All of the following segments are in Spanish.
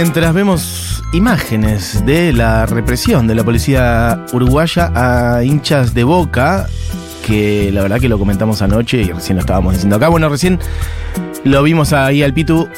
mientras vemos imágenes de la represión de la policía uruguaya a hinchas de boca, que la verdad que lo comentamos anoche y recién lo estábamos diciendo acá. Bueno, recién lo vimos ahí al Pitu.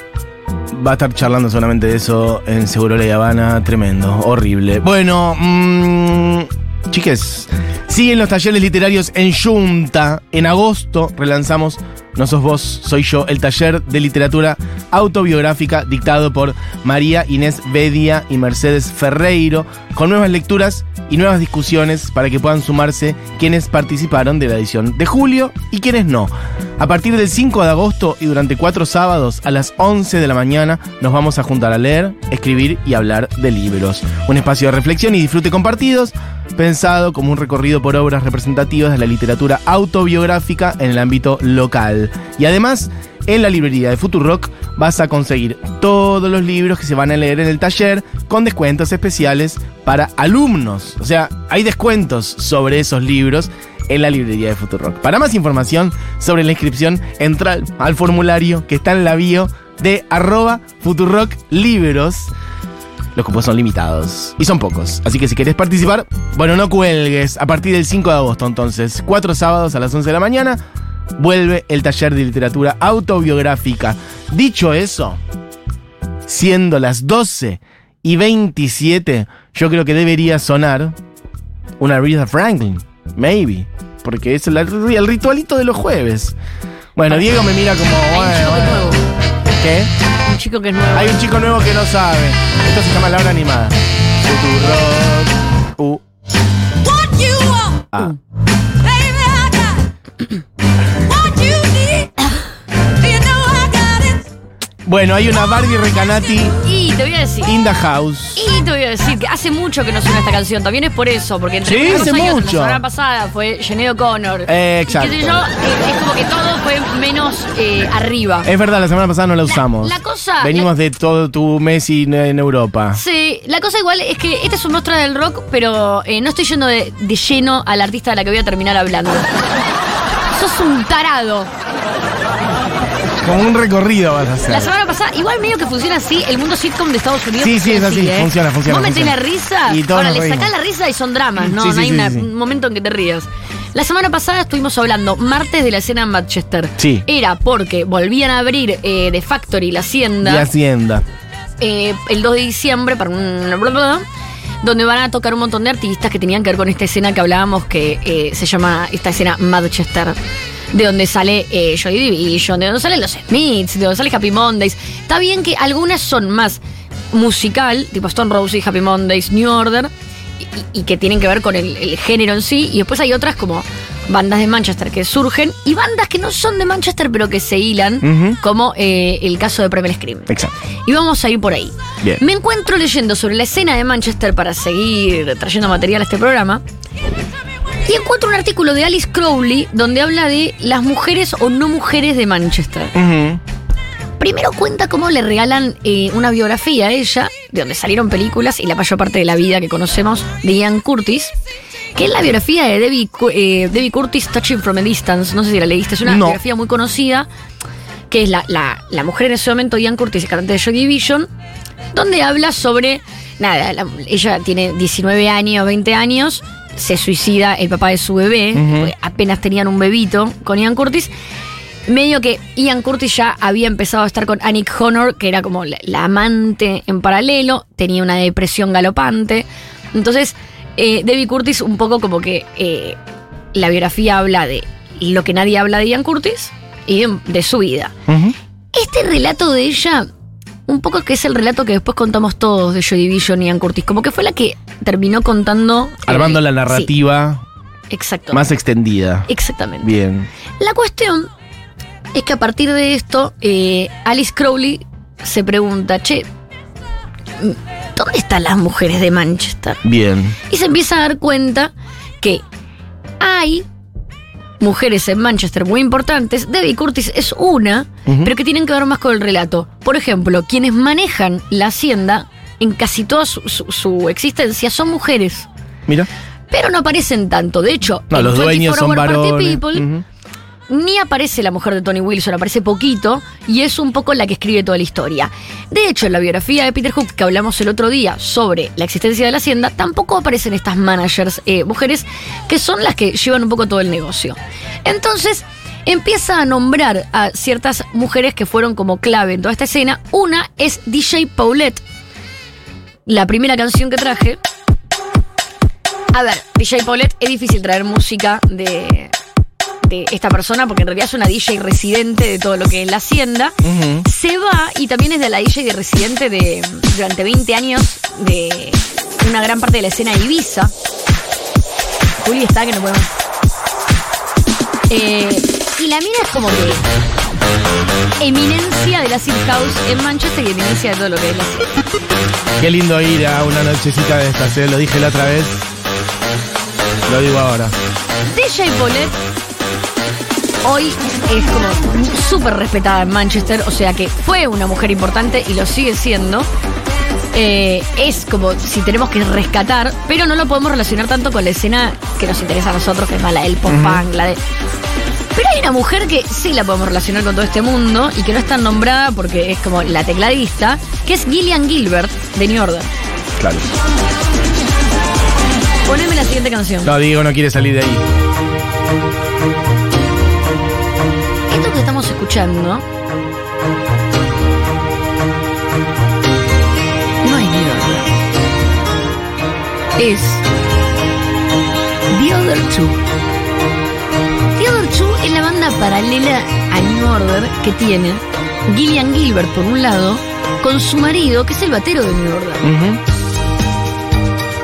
Va a estar charlando solamente de eso en Seguro La Habana. Tremendo, horrible. Bueno, mmm, chiques, siguen los talleres literarios en Junta. En agosto relanzamos No sos vos, soy yo, el taller de literatura autobiográfica dictado por María Inés Bedia y Mercedes Ferreiro, con nuevas lecturas y nuevas discusiones para que puedan sumarse quienes participaron de la edición de julio y quienes no. A partir del 5 de agosto y durante cuatro sábados a las 11 de la mañana nos vamos a juntar a leer, escribir y hablar de libros. Un espacio de reflexión y disfrute compartidos, pensado como un recorrido por obras representativas de la literatura autobiográfica en el ámbito local. Y además, en la librería de Futurock vas a conseguir todos los libros que se van a leer en el taller con descuentos especiales para alumnos. O sea, hay descuentos sobre esos libros en la librería de Futurock. Para más información sobre la inscripción, entra al formulario que está en la bio de arroba Futurock Libros. Los cupos son limitados y son pocos. Así que si querés participar, bueno, no cuelgues. A partir del 5 de agosto, entonces, cuatro sábados a las 11 de la mañana, vuelve el taller de literatura autobiográfica. Dicho eso, siendo las 12 y 27, yo creo que debería sonar una Aretha Franklin. Maybe. Porque es el, el ritualito de los jueves. Bueno, Diego me mira como. Bueno, bueno. ¿Qué? Un chico que es nuevo. Hay un chico nuevo que no sabe. Esto se llama La Hora Animada. Futurock. U. Ah. Bueno, hay una Barbie Recanati Y te voy a decir. in the house. Y te voy a decir que hace mucho que no suena esta canción. También es por eso, porque entre Sí, hace años, mucho. La semana pasada fue. Eh, Y qué sé exacto. yo, eh, es como que todo fue menos eh, arriba. Es verdad, la semana pasada no la usamos. la cosa- Venimos de todo tu Messi en- en Europa. Sí, la cosa igual es que este es un monstruo del rock, pero eh, no estoy yendo de, de lleno al artista de la que voy a terminar hablando. Sos un tarado. Como un recorrido vas a hacer. La semana pasada, igual medio que funciona así, el mundo sitcom de Estados Unidos. Sí, sí, es así, funciona, funciona, Vos metés la risa, Y ahora le sacás la risa y son dramas, ¿no? Sí, no sí, hay una- un momento en que te rías. La semana pasada estuvimos hablando martes de la escena en Manchester. Sí. Era porque volvían a abrir eh, The Factory, la hacienda. Y Hacienda. eh, el 2 de diciembre para un donde van a tocar un montón de artistas que tenían que ver con esta escena que hablábamos que eh, se llama esta escena Manchester de donde sale eh, Joy Division, de donde salen los Smiths, de donde sale Happy Mondays. Está bien que algunas son más musical, tipo Stone Roses, Happy Mondays, New Order, y, y que tienen que ver con el, el género en sí, y después hay otras como bandas de Manchester que surgen, y bandas que no son de Manchester pero que se hilan, como eh, el caso de Primal Scream. Exacto. Y vamos a ir por ahí. Bien. Me encuentro leyendo sobre la escena de Manchester para seguir trayendo material a este programa. Y encuentro un artículo de Alice Crowley donde habla de las mujeres o no mujeres de Manchester. Primero cuenta cómo le regalan eh, una biografía a ella, de donde salieron películas y la mayor parte de la vida que conocemos de Ian Curtis, que es la biografía de Debbie, eh, Debbie Curtis Touching from a Distance. No sé si la leíste, es una No. biografía muy conocida, que es la, la- la mujer en ese momento, Ian Curtis, cantante de Joy Division, donde habla sobre. Nada, la- ella tiene 19 años, 20 años, se suicida el papá de su bebé, apenas tenían un bebito con Ian Curtis medio que Ian Curtis ya había empezado a estar con Annick Honor, que era como la, la amante en paralelo, tenía una depresión galopante. Entonces, eh, Debbie Curtis un poco como que eh, la biografía habla de lo que nadie habla de Ian Curtis y de, de su vida. Este relato de ella, un poco que es el relato que después contamos todos de Joy Division y Ian Curtis, como que fue la que terminó contando... eh, Armando la sí, narrativa exacto. más extendida. Exactamente. Bien. La cuestión es que a partir de esto, eh, Alice Crowley se pregunta, che, ¿dónde están las mujeres de Manchester? Bien. Y se empieza a dar cuenta que hay mujeres en Manchester muy importantes, Debbie Curtis es una, pero que tienen que ver más con el relato. Por ejemplo, quienes manejan la hacienda en casi toda su, su- su existencia son mujeres, Mira. pero no aparecen tanto. De hecho, No, en los dueños 24 son Party varones. People. Ni aparece la mujer de Tony Wilson, aparece poquito, y es un poco la que escribe toda la historia. De hecho, en la biografía de Peter Hook que hablamos el otro día sobre la existencia de la hacienda, tampoco aparecen estas managers, eh, mujeres, que son las que llevan un poco todo el negocio. Entonces, empieza a nombrar a ciertas mujeres que fueron como clave en toda esta escena. Una es DJ Paulette. La primera canción que traje. A ver, DJ Paulette, es difícil traer música de, esta persona porque en realidad es una DJ residente de todo lo que es la hacienda. Se va y también es de la DJ de residente de durante 20 años de una gran parte de la escena de Ibiza. Juli está que no podemos. Eh, y la mina es como que eminencia de la Silk House en Manchester y eminencia de todo lo que es la. Qué lindo ir a una nochecita de estas, ¿eh? lo dije la otra vez. Lo digo ahora. DJ Paulette hoy es como súper respetada en Manchester, o sea que fue una mujer importante y lo sigue siendo. Eh, es como si tenemos que rescatar, pero no lo podemos relacionar tanto con la escena que nos interesa a nosotros, que es la del pop-punk, la de... Pero hay una mujer que sí la podemos relacionar con todo este mundo y que no es tan nombrada porque es como la tecladista, que es Gillian Gilbert de New Order. Claro. Poneme la siguiente canción. No, Diego no quiere salir de ahí. Escuchando no es New Order. Es The Other Two. The Other Two es la banda paralela a New Order que tiene Gillian Gilbert por un lado con su marido que es el batero de New Order. Ujú.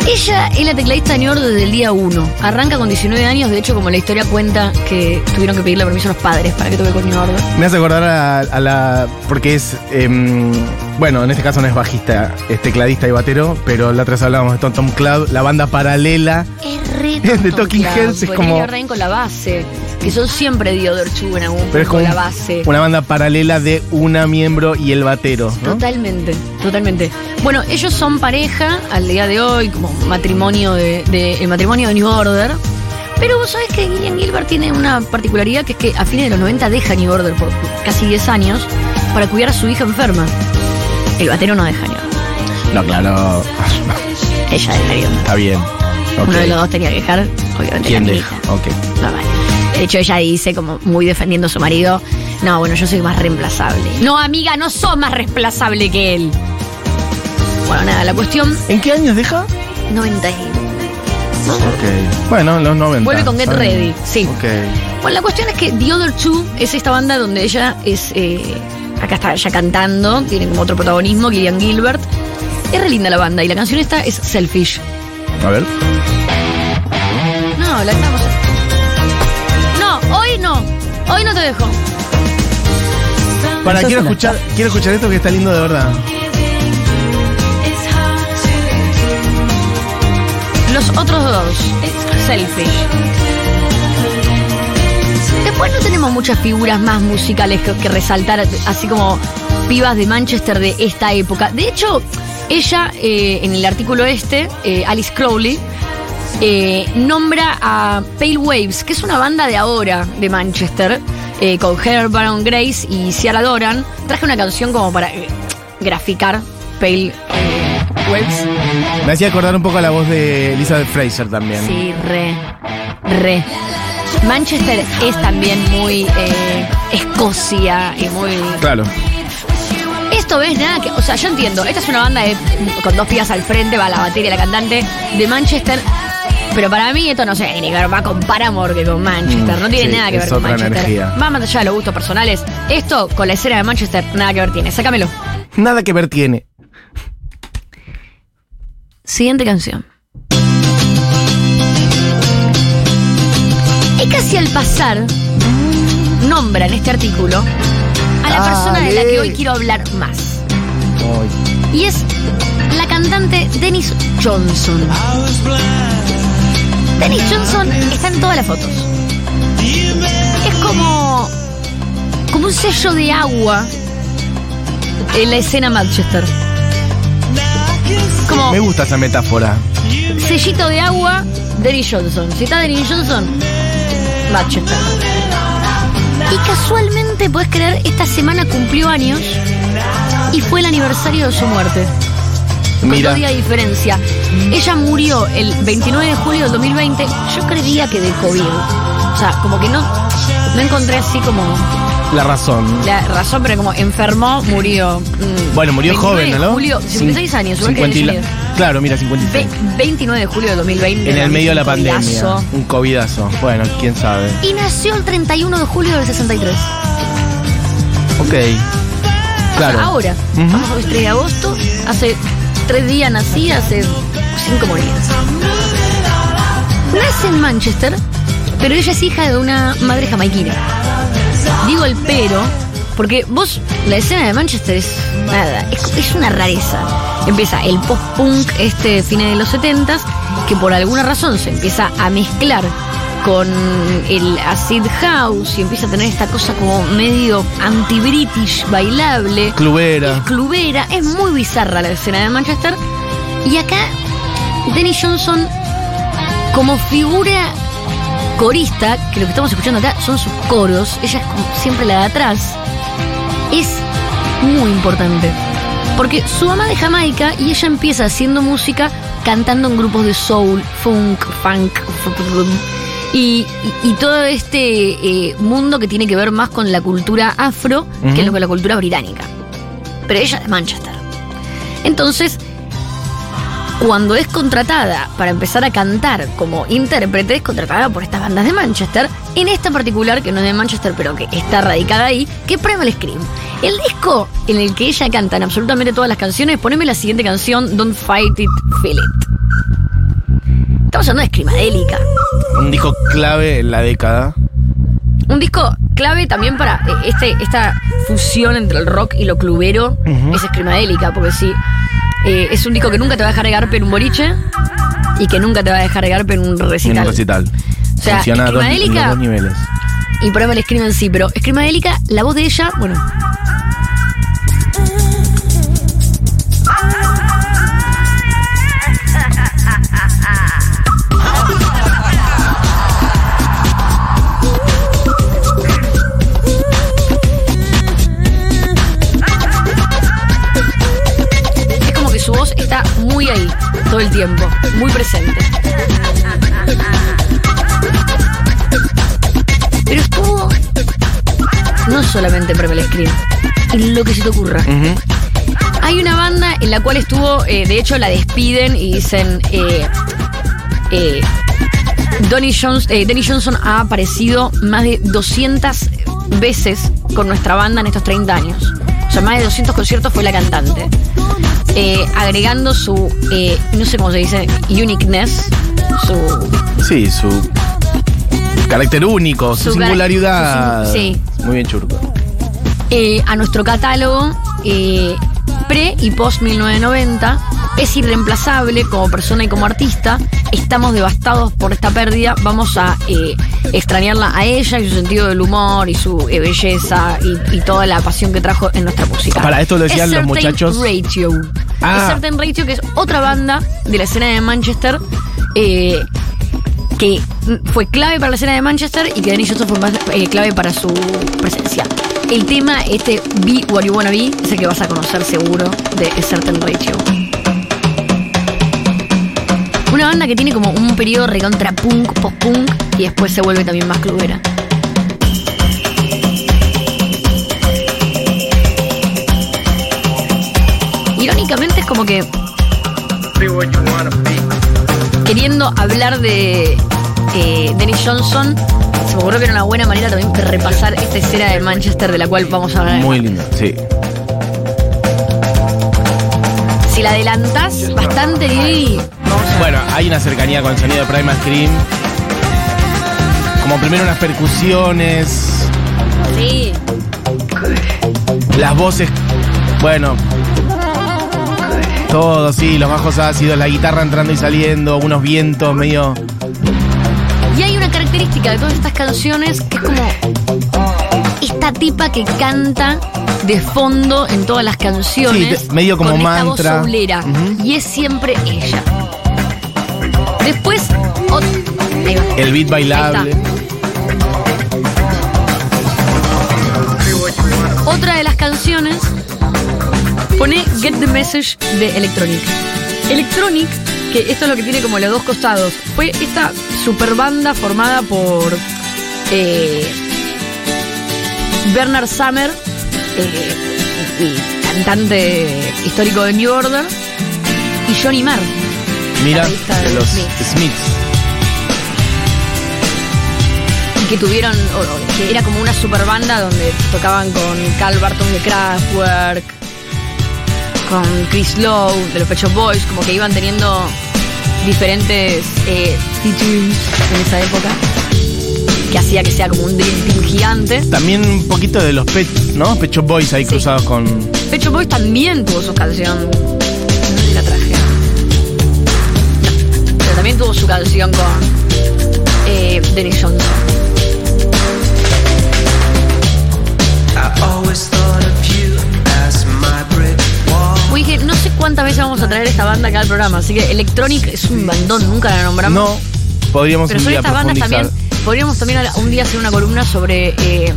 Ella es la tecladista Order desde el día 1. Arranca con 19 años, de hecho, como la historia cuenta que tuvieron que pedirle permiso a los padres para que toque con Order. Me hace acordar a, a la. Porque es. em, bueno, en este caso no es bajista, es tecladista y batero, pero la otra vez hablábamos de Tom Tom Club, la banda paralela. Es re De Talking Heads es como- con la base, que son siempre The Other Two en algún Pero es como la base. una banda paralela de una miembro y el batero, ¿no? Totalmente, totalmente. Bueno, ellos son pareja al día de hoy, como matrimonio de, de- el matrimonio de New Order. Pero vos sabés que Gillian Gilbert tiene una particularidad que es que a fines de los 90 deja New Order por casi 10 años para cuidar a su hija enferma. El batero no deja New Order. No, claro. Ella dejaría. Está bien. Uno de los dos tenía que dejar, obviamente. ¿Quién deja? minita. Ok. No, vale. De hecho, ella dice, como muy defendiendo a su marido, no, bueno, yo soy más reemplazable. No, amiga, no sos más reemplazable que él. Bueno, nada, la cuestión, ¿En qué años deja? 90 y- Ok. Bueno, los 90. Vuelve con Get. Ready, sí. Ok. Bueno, la cuestión es que The Other Two es esta banda donde ella es, eh, acá está ella cantando, tiene como otro protagonismo, Gillian Gilbert. Es re linda la banda y la canción esta es Selfish. A ver. No, la estamos... No, hoy no, hoy no te dejo. Para, quiero escuchar, quiero escuchar esto que está lindo de verdad. Los otros dos, Selfish. Después no tenemos muchas figuras más musicales que, que resaltar, así como pibas de Manchester de esta época. De hecho, ella, eh, en el artículo este, eh, Alice Crowley, eh, nombra a Pale Waves, que es una banda de ahora de Manchester, con Heather Baron Grace y Ciara Doran. Traje una canción como para graficar Pale Waves. Me hacía acordar un poco a la voz de Elizabeth Fraser también. Sí, re, re. Manchester es también muy eh, Escocia y muy... Claro. Esto ves nada que... O sea, yo entiendo, esta es una banda de- con dos pibas al frente, va la batería y la cantante de Manchester. Pero para mí esto no sé, ni que ver más con Paramore que con Manchester. Mm, no tiene sí, nada que es ver con Manchester. energía. Va más allá de los gustos personales. Esto con la escena de Manchester nada que ver tiene. Sácamelo. Nada que ver tiene. Siguiente canción. Y casi al pasar, nombra en este artículo a la persona de la que hoy quiero hablar más. Y es la cantante Dennis Johnson. Dennis Johnson está en todas las fotos. Es como. como un sello de agua en la escena Manchester. Como Me gusta esa metáfora. sellito de agua, Dennis Johnson. Si está Dennis Johnson, Y casualmente, puedes creer, esta semana cumplió años y fue el aniversario de su muerte. Con Mira. dos días de diferencia. Ella murió el 29 de julio del 2020. Yo creía que de COVID. O sea, como que no, no encontré así como La razón. la razón, pero como enfermó, murió. mm, Bueno, murió 29 joven, ¿no? Julio, 56 años, igual que 50 y la- Jenny. Claro, mira, 56. Ve- 29 de julio de 2020. En el medio de la pandemia. covidazo. Un covidazo. Bueno, quién sabe. Y nació el 31 de julio del 63. Ok. Claro. Ahora, Ujú. vamos a 3 de agosto, hace tres días nací, hace cinco morí. Nace en Manchester, pero ella es hija de una madre jamaiquina. Digo el pero, porque vos, la escena de Manchester es nada, es, es una rareza. Empieza el post-punk este fines de los 70 que por alguna razón se empieza a mezclar con el acid house y empieza a tener esta cosa como medio anti-british bailable. Clubera. Es clubera, es muy bizarra la escena de Manchester. Y acá, Denny Johnson, como figura corista, que lo que estamos escuchando acá son sus coros, ella es como siempre la de atrás, es muy importante. Porque su mamá de Jamaica y ella empieza haciendo música cantando en grupos de soul, funk, funk, y, y- y todo este eh, mundo que tiene que ver más con la cultura afro que con la cultura británica. Pero ella es de Manchester. Entonces, cuando es contratada para empezar a cantar como intérprete, es contratada por estas bandas de Manchester, en esta en particular, que no es de Manchester, pero que está radicada ahí, que es Primal Scream. El disco en el que ella canta en absolutamente todas las canciones, poneme la siguiente canción, Don't Fight It, Feel It. Estamos hablando de Screamadélica. Un disco clave en la década. Un disco clave también para eh, este, esta fusión entre el rock y lo clubero Ujú. es Screamadélica, porque sí, eh, es un disco que nunca te va a dejar de garpe en un boliche y que nunca te va a dejar de garpe en un En recital. un recital. O sea, Funciona a dos, en los Screamadélica dos niveles. y por ahí me la escriben sí, pero Screamadélica, la voz de ella, bueno. Es como que su voz está muy ahí, todo el tiempo, muy presente. Solamente en Primal Scream, en lo que se te ocurra. Hay una banda en la cual estuvo, eh, de hecho la despiden y dicen, eh, eh, Donny Jones, eh, Johnson ha aparecido más de 200 veces con nuestra banda en estos 30 años. O sea, más de 200 conciertos fue la cantante. Eh, agregando su, eh, no sé cómo se dice, uniqueness, su Sí, su carácter único, su, singularidad. su sí. Muy bien churco. eh, a nuestro catálogo eh, pre y post 1990. Es irreemplazable como persona y como artista. Estamos devastados por esta pérdida. Vamos a eh, extrañarla a ella y su sentido del humor y su eh, belleza y, y toda la pasión que trajo en nuestra música. Para, esto lo decían los muchachos. Radio. Ah. Es Certain Radio, que es otra banda de la escena de Manchester. eh, que fue clave para la escena de Manchester y que Danny Johnson fue más eh, clave para su presencia. El tema, este Be What You Wanna Be, es el que vas a conocer seguro de Certain Ratio. Una banda que tiene como un periodo recontra punk, post-punk y después se vuelve también más clubera. Irónicamente es como que queriendo hablar de eh, Denny Johnson, se me ocurrió que era una buena manera también de repasar esta escena de Manchester de la cual vamos a hablar. Muy lindo, sí. Si la adelantás bastante, a Bueno, hay una cercanía con el sonido de Primal Scream. Como primero unas percusiones, Sí, las voces, bueno, todo, sí, los bajos ácidos, la guitarra entrando y saliendo, unos vientos medio... Y hay una característica de todas estas canciones que es como esta tipa que canta de fondo en todas las canciones. Sí, medio como con esta voz mantra. soulera. Y es siempre ella. Después. El beat bailable. Otra de las canciones pone Get the Message de Electronic. Electronic, que esto es lo que tiene como los dos costados, fue esta super banda formada por eh, Bernard Summer, eh, el cantante histórico de New Order, y Johnny Marr. Mira, de de los Smiths. Smiths. que tuvieron, o- o que era como una super banda donde tocaban con Carl Barton de Kraftwerk, con Chris Lowe de los Pet Shop Boys, como que iban teniendo diferentes eh, en esa época, que hacía que sea como un Dream Team gigante. También un poquito de los Pet, ¿no? Pecho Boys ahí Sí. cruzados con. Pet Shop Boys también tuvo su canción, no sé si la traje. No, pero también tuvo su canción con eh, Dennis Johnson. I dije, no sé cuántas veces vamos a traer esta banda acá al programa, así que Electronic es un bandón, nunca la nombramos. No, podríamos pero un son día estas bandas también. Podríamos también un día hacer una columna sobre eh,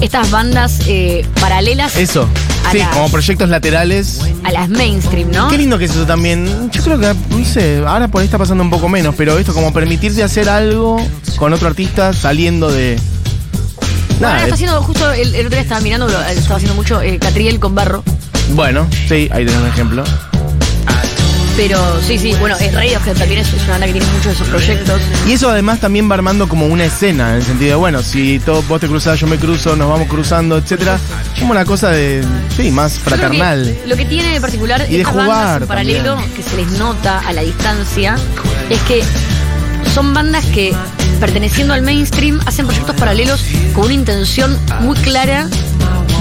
estas bandas eh, paralelas Eso, a, sí, las, como proyectos laterales. a las mainstream, ¿no? Qué lindo que es eso también. Yo creo que, no sé, ahora por ahí está pasando un poco menos, pero esto como permitirse hacer algo con otro artista saliendo de. Ahora Nada, está es- haciendo, justo el, el otro día estaba mirando, estaba haciendo mucho eh, Catriel con Barro. Bueno, sí, ahí tenés un ejemplo. Pero sí, sí, bueno, eh, Radiohead también es, es una banda que tiene muchos de esos proyectos. Y eso además también va armando como una escena, en el sentido de, bueno, si todo, vos te cruzás, yo me cruzo, nos vamos cruzando, etcétera. Como una cosa de, sí, más que fraternal. Lo que tiene de particular Y de estas jugar bandas en paralelo, también. que se les nota a la distancia, es que son bandas que, perteneciendo al mainstream, hacen proyectos paralelos con una intención muy clara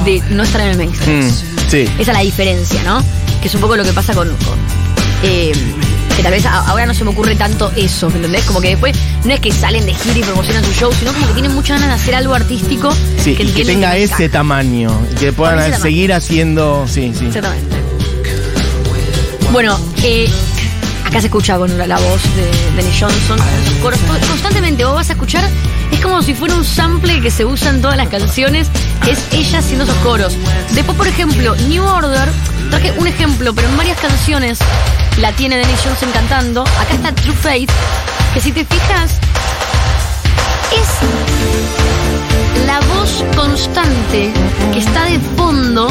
de no estar en el mainstream. Mm, sí. Esa es la diferencia, ¿no? Que es un poco lo que pasa con. con, eh, que tal vez ahora no se me ocurre tanto eso, ¿me entendés? Como que después no es que salen de gira y promocionan su show, sino como que tienen muchas ganas de hacer algo artístico Sí, y que entienden tenga ese tamaño, y que puedan tamaño. seguir haciendo, sí, sí. Exactamente. Bueno, eh, acá se escucha con la, la voz de Dennis Johnson Constantemente vos vas a escuchar, es como si fuera un sample que se usa en todas las canciones, es ella haciendo esos coros. Después, por ejemplo, New Order, traje un ejemplo, pero en varias canciones la tiene Dennis Johnson cantando. Acá está True Faith, que si te fijas, es la voz constante que está de fondo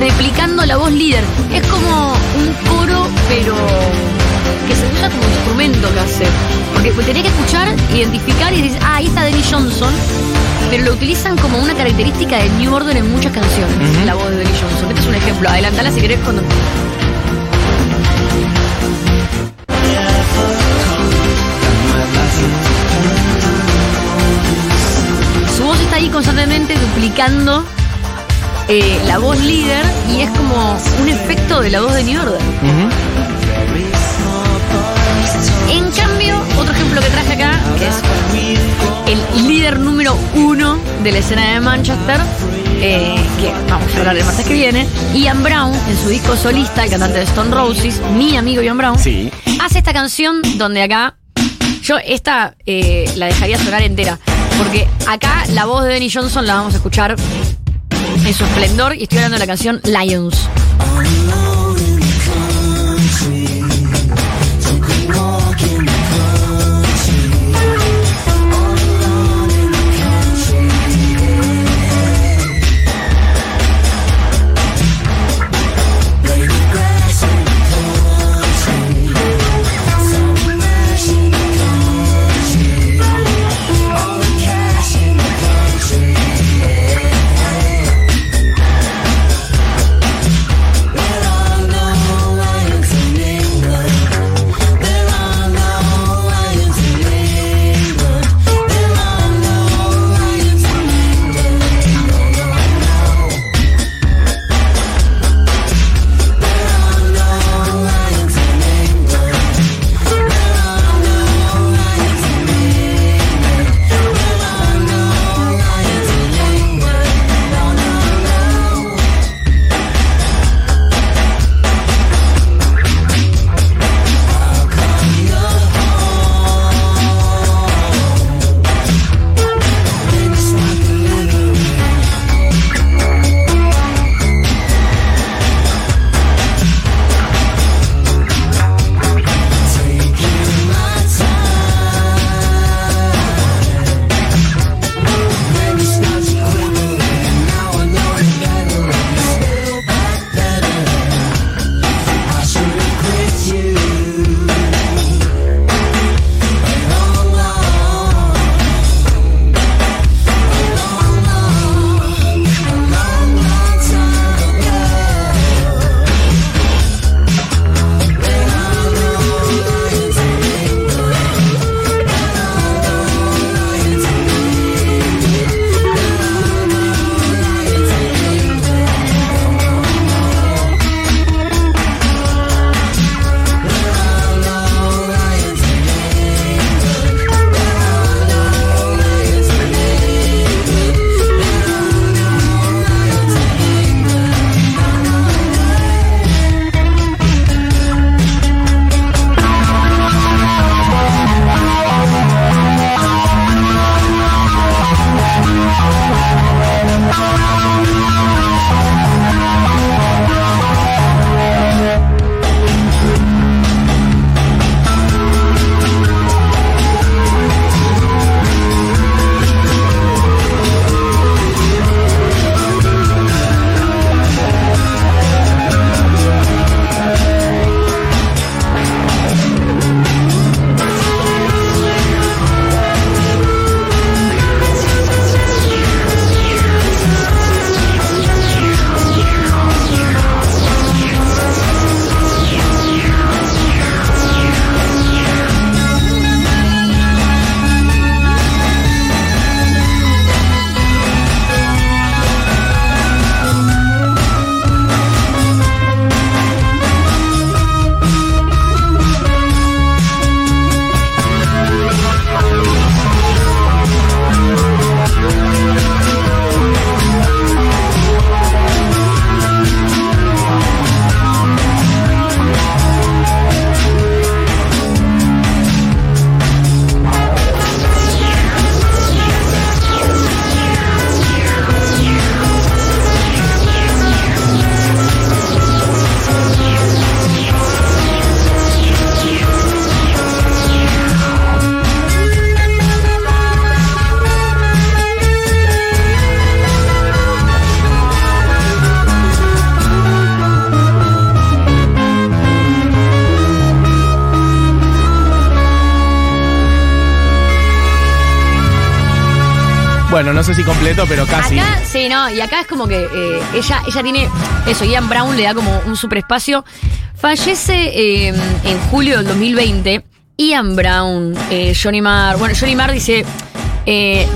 replicando la voz líder. Es como un coro, pero que se usa como instrumento casi. Porque tenés que escuchar, identificar y decir, ah, ahí está Denny Johnson. Pero lo utilizan como una característica de New Order en muchas canciones, la voz de Denny Johnson. Este es un ejemplo. Adelantala si querés cuando. Su voz está ahí constantemente duplicando eh, la voz líder y es como un efecto de la voz de New Order. En cambio, otro ejemplo que traje acá, que es el líder número uno de la escena de Manchester, eh, que vamos a hablar el martes que viene, Ian Brown, en su disco solista, el cantante de Stone Roses, mi amigo Ian Brown, Sí. hace esta canción donde acá, yo esta eh, la dejaría sonar entera, porque acá la voz de Denny Johnson la vamos a escuchar en su esplendor y estoy hablando de la canción Lions. No sé si completo, pero casi. Acá, sí, no, y acá es como que eh, ella, ella tiene eso, Ian Brown le da como un superespacio. Fallece eh, en julio del 2020. Ian Brown, eh, Johnny Marr. Bueno, Johnny Marr dice: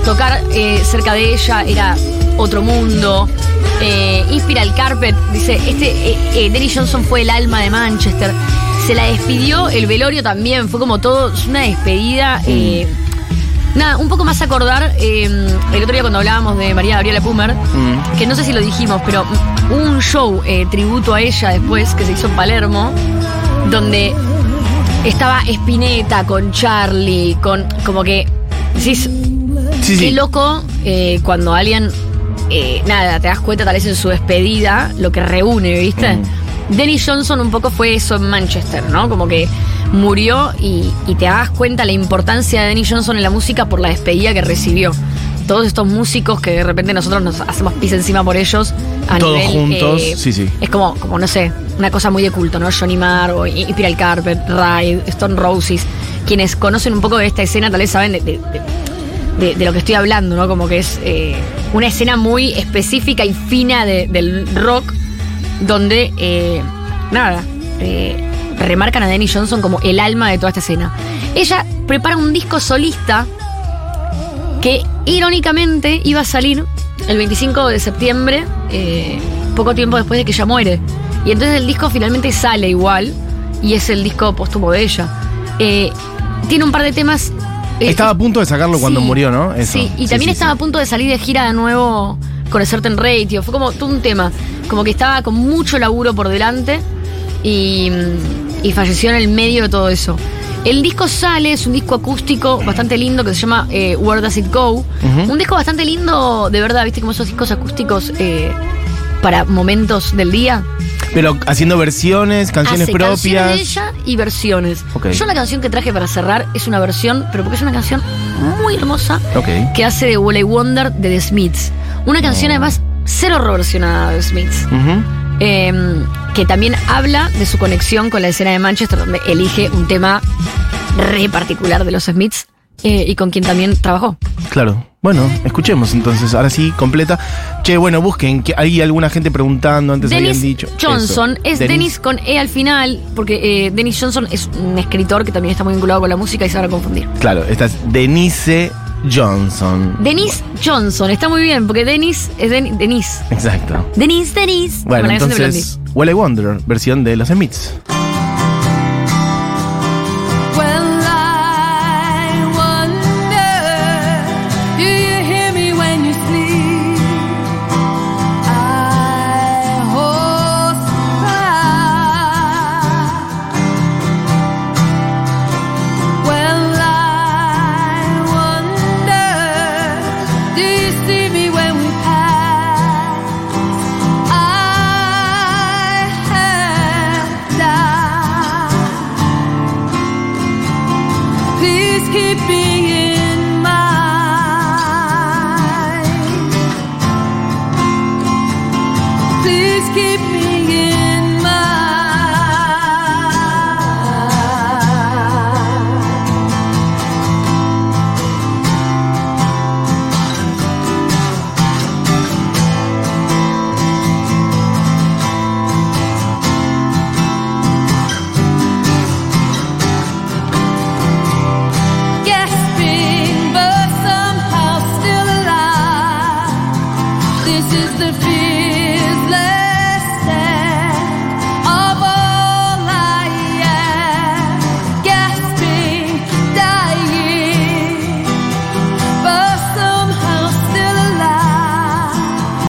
tocar cerca de ella era otro mundo. Inspira el carpet. Dice: Este, Danny Johnson fue el alma de Manchester. Se la despidió, el velorio también. Fue como todo, es una despedida. eh, Nada, un poco más acordar, eh, el otro día cuando hablábamos de María Gabriela Pumer, Mm. que no sé si lo dijimos, pero hubo un show eh, tributo a ella después que se hizo en Palermo, donde estaba Spinetta con Charlie, con como que decís, Sí, qué sí. loco eh, cuando alguien, eh, nada, te das cuenta tal vez en su despedida, lo que reúne, ¿viste? Mm. Dennis Johnson un poco fue eso en Manchester, ¿no? Como que murió y, y te das cuenta la importancia de Dennis Johnson en la música por la despedida que recibió. Todos estos músicos que de repente nosotros nos hacemos pis encima por ellos. A Todos nivel, juntos, eh, sí, sí. Es como, como, no sé, una cosa muy de culto, ¿no? Johnny Marr, Inspiral Carpet, Ride, Stone Roses. Quienes conocen un poco de esta escena tal vez saben de, de- de- de- de lo que estoy hablando, ¿no? Como que es eh, una escena muy específica y fina de- del rock, donde, eh, nada, eh, remarcan a Danny Johnson como el alma de toda esta escena. Ella prepara un disco solista que irónicamente iba a salir el 25 de septiembre, eh, poco tiempo después de que ella muere. Y entonces el disco finalmente sale igual, y es el disco póstumo de ella. Eh, tiene un par de temas. eh, Estaba a punto de sacarlo cuando sí, murió, ¿no? Eso. Sí, y también sí, estaba a punto de salir de gira de nuevo con el Certain Radio. Fue como todo un tema. Como que estaba con mucho laburo por delante y, y falleció en el medio de todo eso. El disco sale, es un disco acústico bastante lindo que se llama eh, Where Does It Go. Un disco bastante lindo, de verdad, viste como esos discos acústicos eh, para momentos del día. Pero haciendo versiones, canciones Hace propias. canciones de ella y versiones. Yo la canción que traje para cerrar es una versión, pero porque es una canción muy hermosa que hace de Wally Wonder de The Smiths. Una canción además cero reversionada de. Ujú. eh, que también habla de su conexión con la escena de Manchester, donde elige un tema re particular de los Smiths eh, y con quien también trabajó. Claro. Bueno, escuchemos entonces. Ahora sí, completa. Che, bueno, busquen. que Hay alguna gente preguntando, antes Dennis habían dicho. Johnson Eso. es Dennis con E al final, porque eh, Dennis Johnson es un escritor que también está muy vinculado con la música y se van a confundir. Claro, esta es Denise Johnson. Dennis Johnson, está muy bien, porque Dennis es Den- Dennis. Exacto. Dennis, Dennis. Bueno, entonces, Well I Wonder, versión de los Smiths. keep